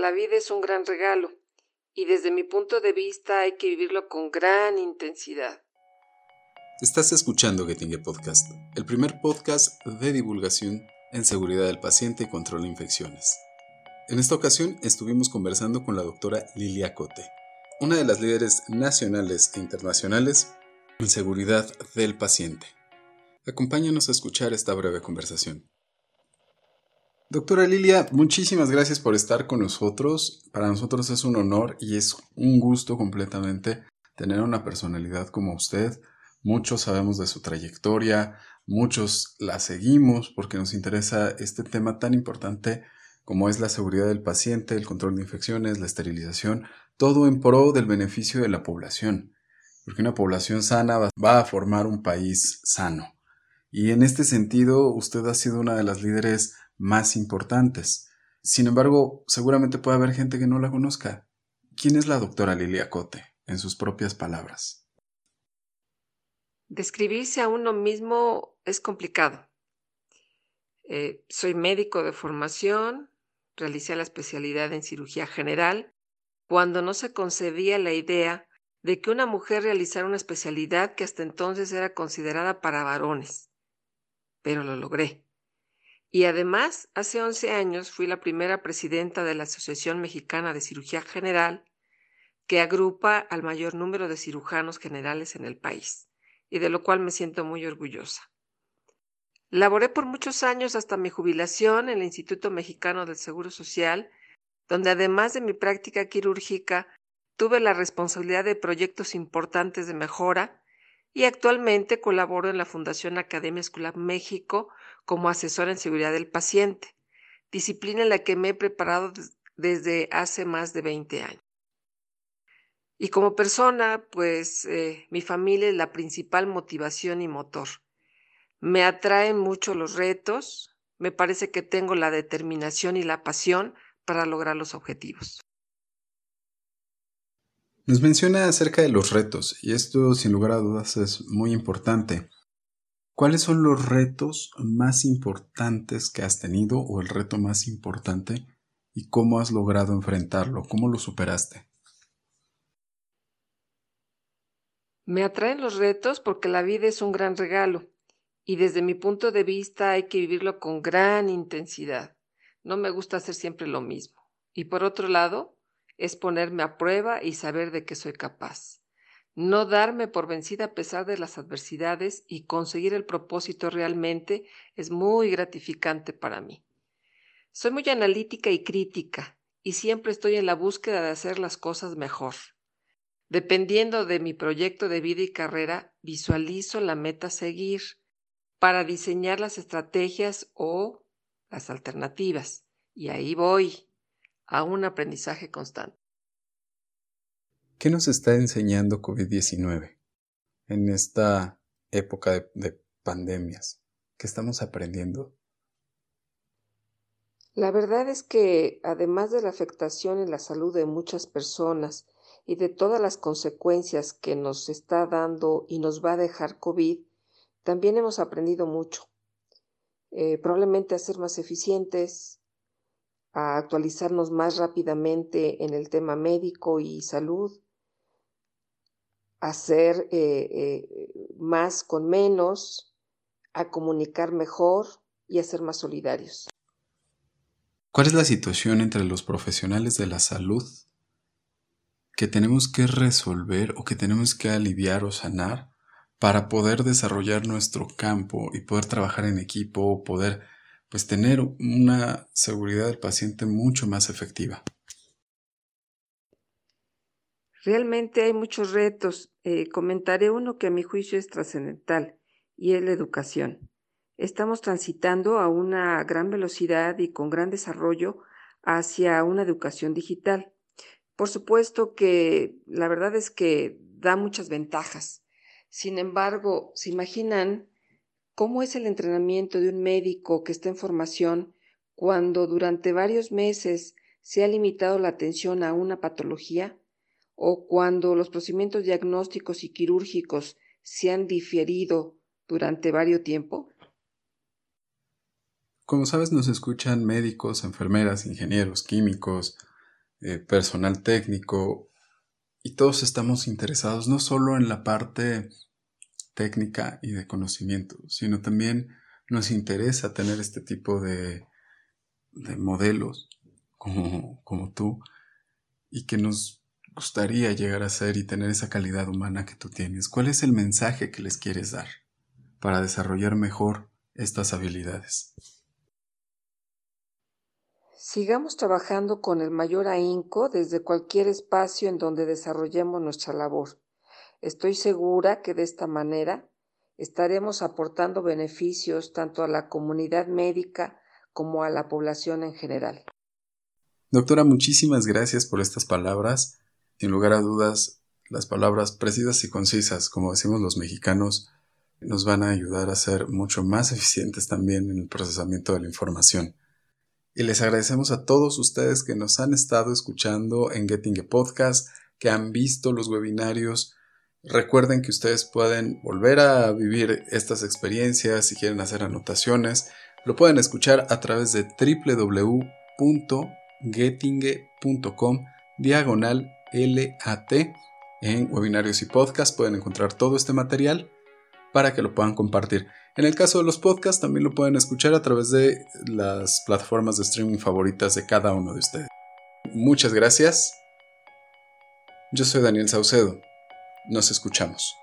la vida es un gran regalo y desde mi punto de vista hay que vivirlo con gran intensidad. Estás escuchando Getting Podcast, el primer podcast de divulgación en seguridad del paciente y control de infecciones. En esta ocasión estuvimos conversando con la doctora Lilia Cote, una de las líderes nacionales e internacionales en seguridad del paciente. Acompáñanos a escuchar esta breve conversación. Doctora Lilia, muchísimas gracias por estar con nosotros. Para nosotros es un honor y es un gusto completamente tener una personalidad como usted. Muchos sabemos de su trayectoria, muchos la seguimos porque nos interesa este tema tan importante como es la seguridad del paciente, el control de infecciones, la esterilización, todo en pro del beneficio de la población, porque una población sana va a formar un país sano. Y en este sentido, usted ha sido una de las líderes más importantes. Sin embargo, seguramente puede haber gente que no la conozca. ¿Quién es la doctora Lilia Cote, en sus propias palabras? Describirse a uno mismo es complicado. Eh, soy médico de formación, realicé la especialidad en cirugía general, cuando no se concebía la idea de que una mujer realizara una especialidad que hasta entonces era considerada para varones. Pero lo logré. Y además, hace 11 años fui la primera presidenta de la Asociación Mexicana de Cirugía General, que agrupa al mayor número de cirujanos generales en el país, y de lo cual me siento muy orgullosa. Laboré por muchos años hasta mi jubilación en el Instituto Mexicano del Seguro Social, donde además de mi práctica quirúrgica, tuve la responsabilidad de proyectos importantes de mejora y actualmente colaboro en la Fundación Academia Escolar México como asesora en seguridad del paciente, disciplina en la que me he preparado desde hace más de 20 años. Y como persona, pues eh, mi familia es la principal motivación y motor. Me atraen mucho los retos, me parece que tengo la determinación y la pasión para lograr los objetivos. Nos menciona acerca de los retos, y esto sin lugar a dudas es muy importante. ¿Cuáles son los retos más importantes que has tenido o el reto más importante y cómo has logrado enfrentarlo? ¿Cómo lo superaste? Me atraen los retos porque la vida es un gran regalo y desde mi punto de vista hay que vivirlo con gran intensidad. No me gusta hacer siempre lo mismo. Y por otro lado, es ponerme a prueba y saber de qué soy capaz. No darme por vencida a pesar de las adversidades y conseguir el propósito realmente es muy gratificante para mí. Soy muy analítica y crítica y siempre estoy en la búsqueda de hacer las cosas mejor. Dependiendo de mi proyecto de vida y carrera, visualizo la meta a seguir para diseñar las estrategias o las alternativas. Y ahí voy, a un aprendizaje constante. ¿Qué nos está enseñando COVID-19 en esta época de, de, pandemias? ¿Qué estamos aprendiendo? La verdad es que, además de la afectación en la salud de muchas personas y de todas las consecuencias que nos está dando y nos va a dejar COVID, también hemos aprendido mucho. Eh, probablemente a ser más eficientes, a actualizarnos más rápidamente en el tema médico y salud, hacer eh, eh, más con menos, a comunicar mejor y a ser más solidarios. ¿Cuál es la situación entre los profesionales de la salud que tenemos que resolver o que tenemos que aliviar o sanar para poder desarrollar nuestro campo y poder trabajar en equipo o poder pues tener una seguridad del paciente mucho más efectiva. Realmente hay muchos retos. Eh, comentaré uno que a mi juicio es trascendental y es la educación. Estamos transitando a una gran velocidad y con gran desarrollo hacia una educación digital. Por supuesto que la verdad es que da muchas ventajas. Sin embargo, ¿se imaginan ¿Cómo es el entrenamiento de un médico que está en formación cuando durante varios meses se ha limitado la atención a una patología o cuando los procedimientos diagnósticos y quirúrgicos se han diferido durante varios tiempo? Como sabes, nos escuchan médicos, enfermeras, ingenieros, químicos, eh, personal técnico, y todos estamos interesados no solo en la parte técnica y de conocimiento, sino también nos interesa tener este tipo de, de modelos como, como tú y que nos gustaría llegar a ser y tener esa calidad humana que tú tienes. ¿Cuál es el mensaje que les quieres dar para desarrollar mejor estas habilidades? Sigamos trabajando con el mayor ahínco desde cualquier espacio en donde desarrollemos nuestra labor. Estoy segura que de esta manera estaremos aportando beneficios tanto a la comunidad médica como a la población en general. Doctora, muchísimas gracias por estas palabras. Sin lugar a dudas, las palabras precisas y concisas, como decimos los mexicanos, nos van a ayudar a ser mucho más eficientes también en el procesamiento de la información. Y les agradecemos a todos ustedes que nos han estado escuchando en Getting a Podcast, que han visto los webinarios. Recuerden que ustedes pueden volver a vivir estas experiencias si quieren hacer anotaciones. Lo pueden escuchar a través de www.gettinge.com diagonal LAT. En webinarios y podcast pueden encontrar todo este material para que lo puedan compartir. En el caso de los podcasts, también lo pueden escuchar a través de las plataformas de streaming favoritas de cada uno de ustedes. Muchas gracias. Yo soy Daniel Saucedo. Nos escuchamos.